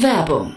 Werbung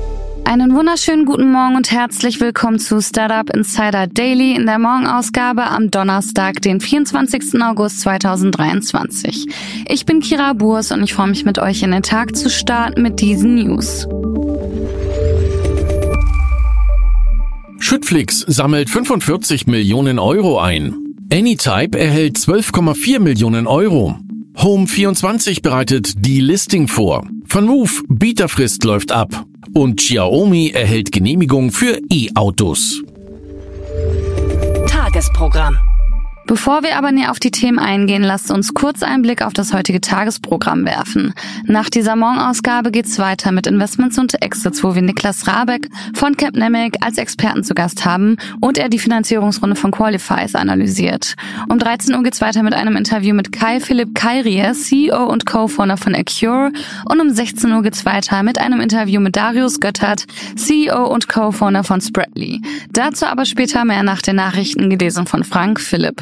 Einen wunderschönen guten Morgen und herzlich willkommen zu Startup Insider Daily in der Morgenausgabe am Donnerstag, den 24. August 2023. Ich bin Kira Burs und ich freue mich mit euch in den Tag zu starten mit diesen News. Schüttflix sammelt 45 Millionen Euro ein. Anytype erhält 12,4 Millionen Euro. Home24 bereitet die Listing vor. Von Move, Bieterfrist läuft ab. Und Xiaomi erhält Genehmigung für E-Autos. Tagesprogramm. Bevor wir aber näher auf die Themen eingehen, lasst uns kurz einen Blick auf das heutige Tagesprogramm werfen. Nach dieser Morgenausgabe geht's weiter mit Investments und Exits, wo wir Niklas Rabeck von Capnemic als Experten zu Gast haben und er die Finanzierungsrunde von Qualifies analysiert. Um 13 Uhr geht's weiter mit einem Interview mit Kai Philipp Kairie, CEO und Co-Founder von Acure und um 16 Uhr geht's weiter mit einem Interview mit Darius Göttert, CEO und Co-Founder von Spreadly. Dazu aber später mehr nach den Nachrichten gelesen von Frank Philipp.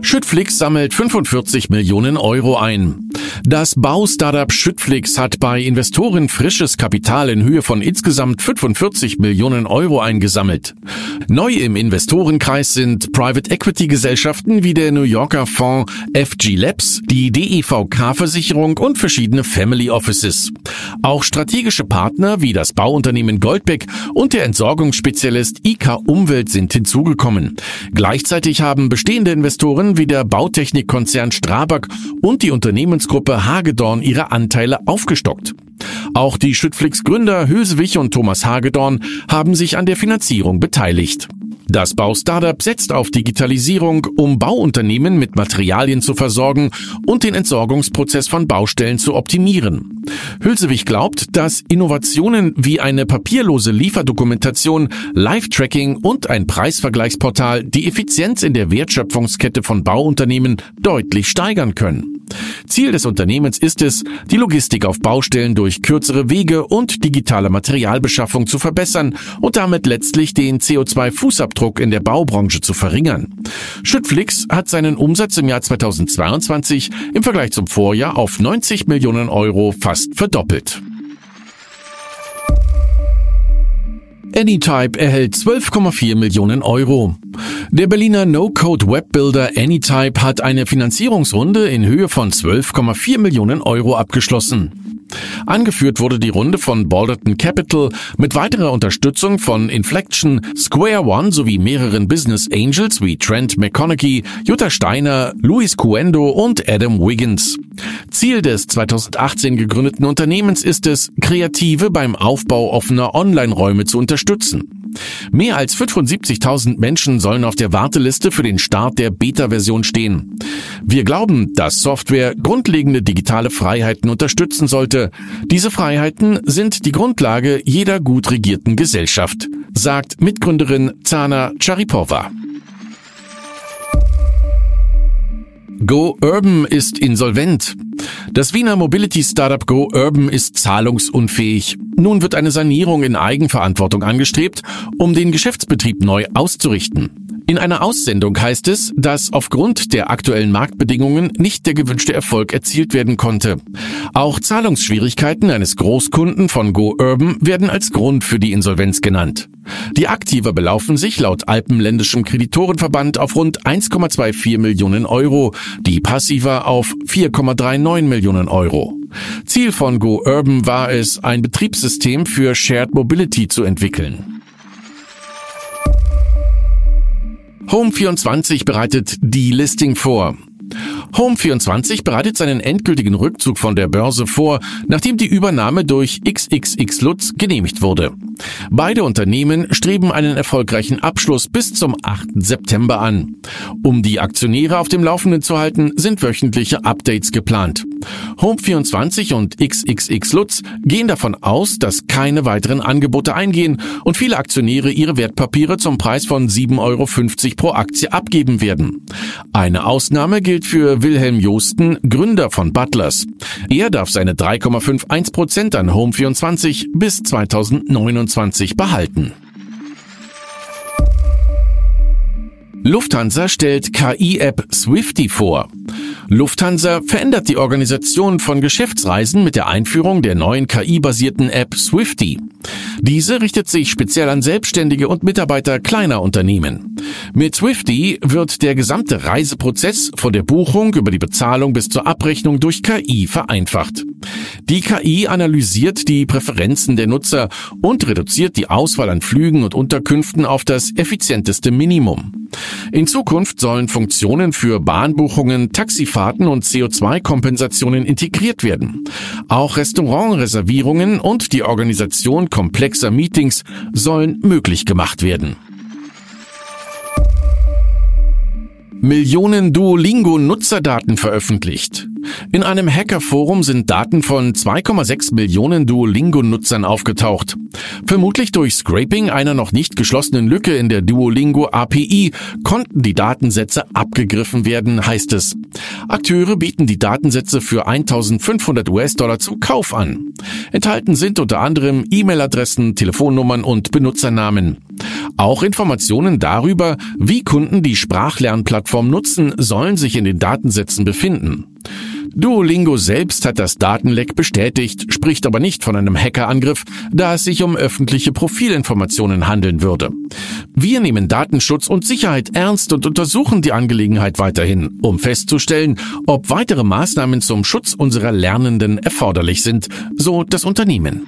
Schüttflix sammelt 45 Millionen Euro ein. Das Baustartup Schüttflix hat bei Investoren frisches Kapital in Höhe von insgesamt 45 Millionen Euro eingesammelt. Neu im Investorenkreis sind Private Equity Gesellschaften wie der New Yorker Fonds FG Labs, die DEVK-Versicherung und verschiedene Family Offices. Auch strategische Partner wie das Bauunternehmen Goldbeck und der Entsorgungsspezialist IK Umwelt sind hinzugekommen. Gleichzeitig haben bestehende Investoren wie der Bautechnikkonzern Strabag und die Unternehmensgruppe Hagedorn ihre Anteile aufgestockt. Auch die Schüttflix Gründer Hösewig und Thomas Hagedorn haben sich an der Finanzierung beteiligt. Das Baustartup setzt auf Digitalisierung, um Bauunternehmen mit Materialien zu versorgen und den Entsorgungsprozess von Baustellen zu optimieren. Hülsewig glaubt, dass Innovationen wie eine papierlose Lieferdokumentation, Live-Tracking und ein Preisvergleichsportal die Effizienz in der Wertschöpfungskette von Bauunternehmen deutlich steigern können. Ziel des Unternehmens ist es, die Logistik auf Baustellen durch kürzere Wege und digitale Materialbeschaffung zu verbessern und damit letztlich den CO2-Fußabdruck in der Baubranche zu verringern. Schüttflix hat seinen Umsatz im Jahr 2022 im Vergleich zum Vorjahr auf 90 Millionen Euro fast verdoppelt. Anytype erhält 12,4 Millionen Euro. Der Berliner No-Code-Webbuilder Anytype hat eine Finanzierungsrunde in Höhe von 12,4 Millionen Euro abgeschlossen. Angeführt wurde die Runde von Balderton Capital mit weiterer Unterstützung von Inflection, Square One sowie mehreren Business Angels wie Trent McConaughey, Jutta Steiner, Luis Cuendo und Adam Wiggins. Ziel des 2018 gegründeten Unternehmens ist es, Kreative beim Aufbau offener Online-Räume zu unterstützen. Mehr als 75.000 Menschen sollen auf der Warteliste für den Start der Beta-Version stehen. Wir glauben, dass Software grundlegende digitale Freiheiten unterstützen sollte. Diese Freiheiten sind die Grundlage jeder gut regierten Gesellschaft, sagt Mitgründerin Zana Charipova. Go Urban ist insolvent. Das Wiener Mobility Startup Go Urban ist zahlungsunfähig. Nun wird eine Sanierung in Eigenverantwortung angestrebt, um den Geschäftsbetrieb neu auszurichten. In einer Aussendung heißt es, dass aufgrund der aktuellen Marktbedingungen nicht der gewünschte Erfolg erzielt werden konnte. Auch Zahlungsschwierigkeiten eines Großkunden von Go Urban werden als Grund für die Insolvenz genannt. Die Aktiva belaufen sich laut Alpenländischem Kreditorenverband auf rund 1,24 Millionen Euro, die Passiva auf 4,39 Millionen Euro. Ziel von Go Urban war es, ein Betriebssystem für Shared Mobility zu entwickeln. Home24 bereitet die Listing vor. Home24 bereitet seinen endgültigen Rückzug von der Börse vor, nachdem die Übernahme durch XXX Lutz genehmigt wurde. Beide Unternehmen streben einen erfolgreichen Abschluss bis zum 8. September an. Um die Aktionäre auf dem Laufenden zu halten, sind wöchentliche Updates geplant. Home24 und XXX Lutz gehen davon aus, dass keine weiteren Angebote eingehen und viele Aktionäre ihre Wertpapiere zum Preis von 7,50 Euro pro Aktie abgeben werden. Eine Ausnahme gilt für Wilhelm Josten, Gründer von Butlers. Er darf seine 3,51 Prozent an Home24 bis 2029 behalten. Lufthansa stellt KI-App Swifty vor. Lufthansa verändert die Organisation von Geschäftsreisen mit der Einführung der neuen KI-basierten App Swifty. Diese richtet sich speziell an Selbstständige und Mitarbeiter kleiner Unternehmen. Mit Swifty wird der gesamte Reiseprozess von der Buchung über die Bezahlung bis zur Abrechnung durch KI vereinfacht. Die KI analysiert die Präferenzen der Nutzer und reduziert die Auswahl an Flügen und Unterkünften auf das effizienteste Minimum. In Zukunft sollen Funktionen für Bahnbuchungen, Taxifahrten und CO2-Kompensationen integriert werden. Auch Restaurantreservierungen und die Organisation komplexer Meetings sollen möglich gemacht werden. Millionen Duolingo-Nutzerdaten veröffentlicht. In einem Hackerforum sind Daten von 2,6 Millionen Duolingo-Nutzern aufgetaucht. Vermutlich durch Scraping einer noch nicht geschlossenen Lücke in der Duolingo API konnten die Datensätze abgegriffen werden, heißt es. Akteure bieten die Datensätze für 1500 US-Dollar zum Kauf an. Enthalten sind unter anderem E-Mail-Adressen, Telefonnummern und Benutzernamen. Auch Informationen darüber, wie Kunden die Sprachlernplattform nutzen, sollen sich in den Datensätzen befinden. Duolingo selbst hat das Datenleck bestätigt, spricht aber nicht von einem Hackerangriff, da es sich um öffentliche Profilinformationen handeln würde. Wir nehmen Datenschutz und Sicherheit ernst und untersuchen die Angelegenheit weiterhin, um festzustellen, ob weitere Maßnahmen zum Schutz unserer Lernenden erforderlich sind, so das Unternehmen.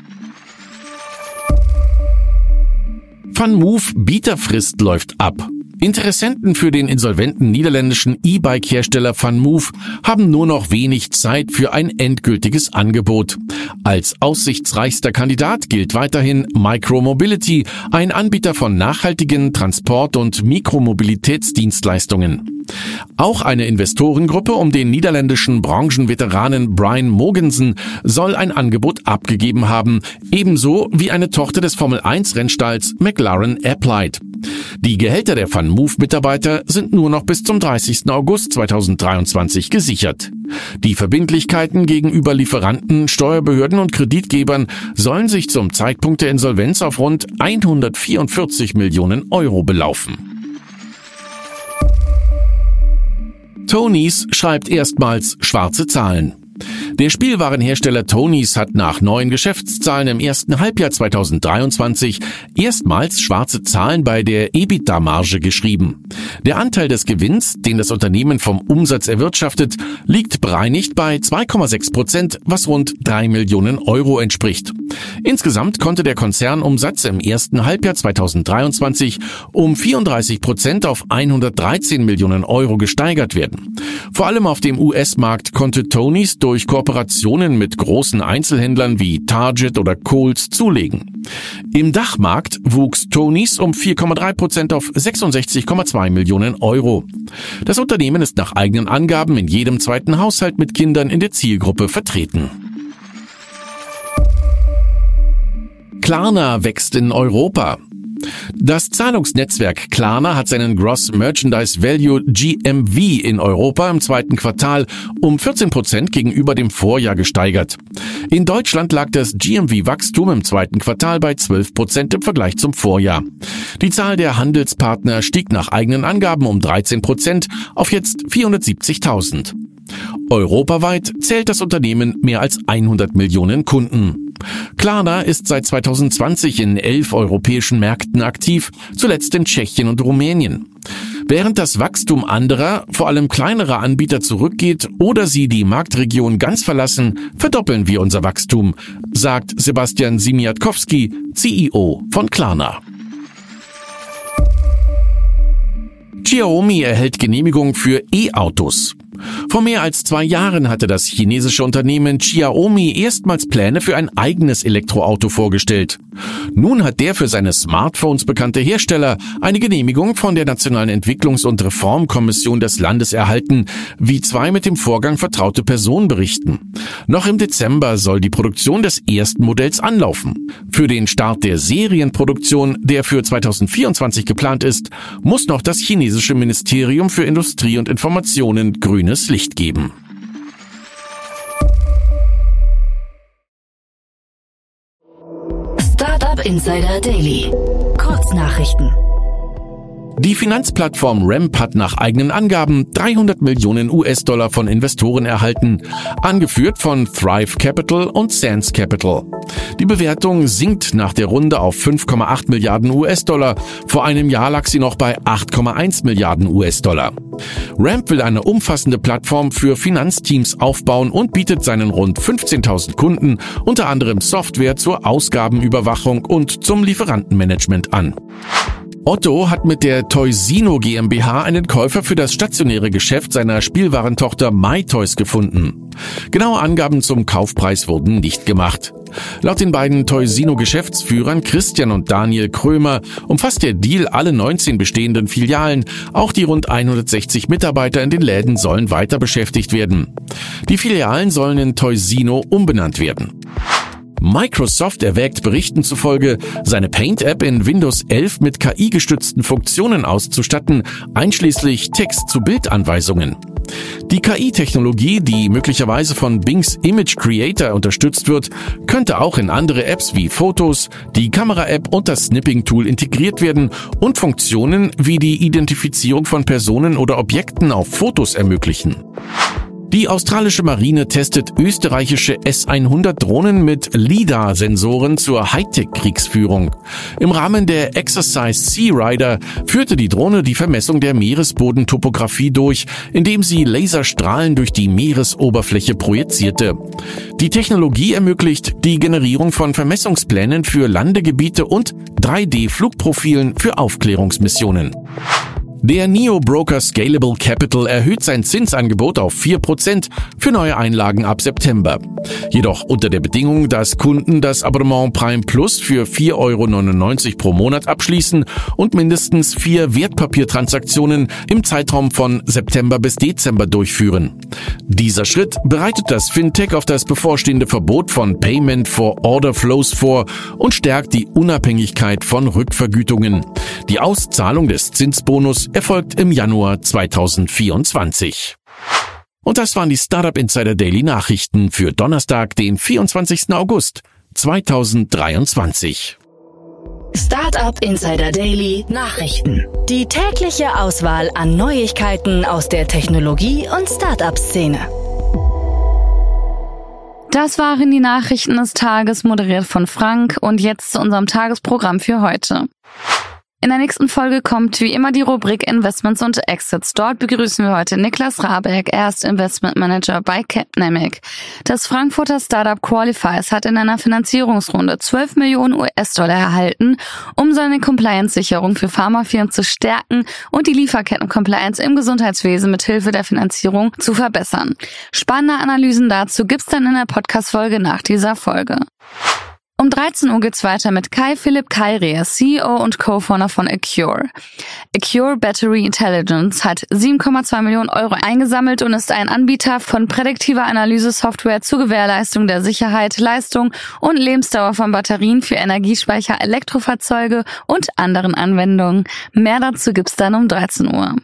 FunMove Bieterfrist läuft ab. Interessenten für den insolventen niederländischen E-Bike-Hersteller VanMoof haben nur noch wenig Zeit für ein endgültiges Angebot. Als aussichtsreichster Kandidat gilt weiterhin Micromobility, ein Anbieter von nachhaltigen Transport- und Mikromobilitätsdienstleistungen. Auch eine Investorengruppe um den niederländischen Branchenveteranen Brian Mogensen soll ein Angebot abgegeben haben, ebenso wie eine Tochter des Formel 1 Rennstalls McLaren Applied. Die Gehälter der FunMove-Mitarbeiter sind nur noch bis zum 30. August 2023 gesichert. Die Verbindlichkeiten gegenüber Lieferanten, Steuerbehörden und Kreditgebern sollen sich zum Zeitpunkt der Insolvenz auf rund 144 Millionen Euro belaufen. Tonys schreibt erstmals schwarze Zahlen. Der Spielwarenhersteller Tonys hat nach neuen Geschäftszahlen im ersten Halbjahr 2023 erstmals schwarze Zahlen bei der EBITDA-Marge geschrieben. Der Anteil des Gewinns, den das Unternehmen vom Umsatz erwirtschaftet, liegt bereinigt bei 2,6 Prozent, was rund 3 Millionen Euro entspricht. Insgesamt konnte der Konzernumsatz im ersten Halbjahr 2023 um 34 Prozent auf 113 Millionen Euro gesteigert werden. Vor allem auf dem US-Markt konnte Tonys durch Kooperationen mit großen Einzelhändlern wie Target oder Kohl's zulegen. Im Dachmarkt wuchs Tonys um 4,3 Prozent auf 66,2 Millionen Euro. Das Unternehmen ist nach eigenen Angaben in jedem zweiten Haushalt mit Kindern in der Zielgruppe vertreten. Klarna wächst in Europa. Das Zahlungsnetzwerk Klarna hat seinen Gross Merchandise Value GMV in Europa im zweiten Quartal um 14 Prozent gegenüber dem Vorjahr gesteigert. In Deutschland lag das GMV-Wachstum im zweiten Quartal bei 12 Prozent im Vergleich zum Vorjahr. Die Zahl der Handelspartner stieg nach eigenen Angaben um 13 Prozent auf jetzt 470.000. Europaweit zählt das Unternehmen mehr als 100 Millionen Kunden. Klarna ist seit 2020 in elf europäischen Märkten aktiv, zuletzt in Tschechien und Rumänien. Während das Wachstum anderer, vor allem kleinerer Anbieter zurückgeht oder sie die Marktregion ganz verlassen, verdoppeln wir unser Wachstum, sagt Sebastian Simiatkowski, CEO von Klarna. Xiaomi erhält Genehmigung für E-Autos. Vor mehr als zwei Jahren hatte das chinesische Unternehmen Xiaomi erstmals Pläne für ein eigenes Elektroauto vorgestellt. Nun hat der für seine Smartphones bekannte Hersteller eine Genehmigung von der Nationalen Entwicklungs- und Reformkommission des Landes erhalten, wie zwei mit dem Vorgang vertraute Personen berichten. Noch im Dezember soll die Produktion des ersten Modells anlaufen. Für den Start der Serienproduktion, der für 2024 geplant ist, muss noch das chinesische Ministerium für Industrie und Informationen grüne grünes Licht geben. Startup Insider Daily. Kurznachrichten. Die Finanzplattform Ramp hat nach eigenen Angaben 300 Millionen US-Dollar von Investoren erhalten, angeführt von Thrive Capital und Sands Capital. Die Bewertung sinkt nach der Runde auf 5,8 Milliarden US-Dollar. Vor einem Jahr lag sie noch bei 8,1 Milliarden US-Dollar. Ramp will eine umfassende Plattform für Finanzteams aufbauen und bietet seinen rund 15.000 Kunden unter anderem Software zur Ausgabenüberwachung und zum Lieferantenmanagement an. Otto hat mit der Toysino GmbH einen Käufer für das stationäre Geschäft seiner Spielwarentochter MyToys gefunden. Genaue Angaben zum Kaufpreis wurden nicht gemacht. Laut den beiden Toysino-Geschäftsführern Christian und Daniel Krömer umfasst der Deal alle 19 bestehenden Filialen. Auch die rund 160 Mitarbeiter in den Läden sollen weiter beschäftigt werden. Die Filialen sollen in Toysino umbenannt werden. Microsoft erwägt Berichten zufolge, seine Paint-App in Windows 11 mit KI-gestützten Funktionen auszustatten, einschließlich Text-zu-Bild-Anweisungen. Die KI-Technologie, die möglicherweise von Bings Image Creator unterstützt wird, könnte auch in andere Apps wie Fotos, die Kamera-App und das Snipping-Tool integriert werden und Funktionen wie die Identifizierung von Personen oder Objekten auf Fotos ermöglichen. Die australische Marine testet österreichische S-100 Drohnen mit LIDAR-Sensoren zur Hightech-Kriegsführung. Im Rahmen der Exercise Sea Rider führte die Drohne die Vermessung der Meeresbodentopographie durch, indem sie Laserstrahlen durch die Meeresoberfläche projizierte. Die Technologie ermöglicht die Generierung von Vermessungsplänen für Landegebiete und 3D-Flugprofilen für Aufklärungsmissionen. Der Neo-Broker Scalable Capital erhöht sein Zinsangebot auf 4% für neue Einlagen ab September. Jedoch unter der Bedingung, dass Kunden das Abonnement Prime Plus für 4,99 Euro pro Monat abschließen und mindestens vier Wertpapiertransaktionen im Zeitraum von September bis Dezember durchführen. Dieser Schritt bereitet das Fintech auf das bevorstehende Verbot von Payment for Order Flows vor und stärkt die Unabhängigkeit von Rückvergütungen. Die Auszahlung des Zinsbonus erfolgt im Januar 2024. Und das waren die Startup Insider Daily Nachrichten für Donnerstag, den 24. August 2023. Startup Insider Daily Nachrichten. Die tägliche Auswahl an Neuigkeiten aus der Technologie- und Startup-Szene. Das waren die Nachrichten des Tages, moderiert von Frank. Und jetzt zu unserem Tagesprogramm für heute. In der nächsten Folge kommt wie immer die Rubrik Investments und Exits. Dort begrüßen wir heute Niklas Rabeck, erst Investment Manager bei Capnamic. Das Frankfurter Startup Qualifies hat in einer Finanzierungsrunde 12 Millionen US-Dollar erhalten, um seine Compliance-Sicherung für Pharmafirmen zu stärken und die Lieferketten-Compliance im Gesundheitswesen mit Hilfe der Finanzierung zu verbessern. Spannende Analysen dazu gibt's dann in der Podcast-Folge nach dieser Folge. Um 13 Uhr geht's weiter mit Kai Philipp Kairea, CEO und Co-Founder von Acure. Acure Battery Intelligence hat 7,2 Millionen Euro eingesammelt und ist ein Anbieter von prädiktiver Analyse-Software zur Gewährleistung der Sicherheit, Leistung und Lebensdauer von Batterien für Energiespeicher, Elektrofahrzeuge und anderen Anwendungen. Mehr dazu gibt's dann um 13 Uhr.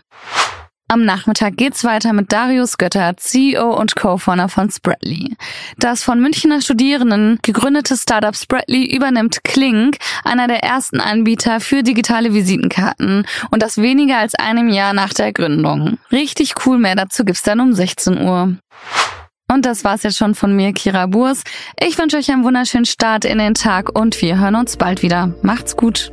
Am Nachmittag geht's weiter mit Darius Götter, CEO und Co-Founder von Spreadly. Das von Münchner Studierenden gegründete Startup Spreadly übernimmt Klink, einer der ersten Anbieter für digitale Visitenkarten und das weniger als einem Jahr nach der Gründung. Richtig cool, mehr dazu gibt's dann um 16 Uhr. Und das war's jetzt schon von mir, Kira Burs. Ich wünsche euch einen wunderschönen Start in den Tag und wir hören uns bald wieder. Macht's gut.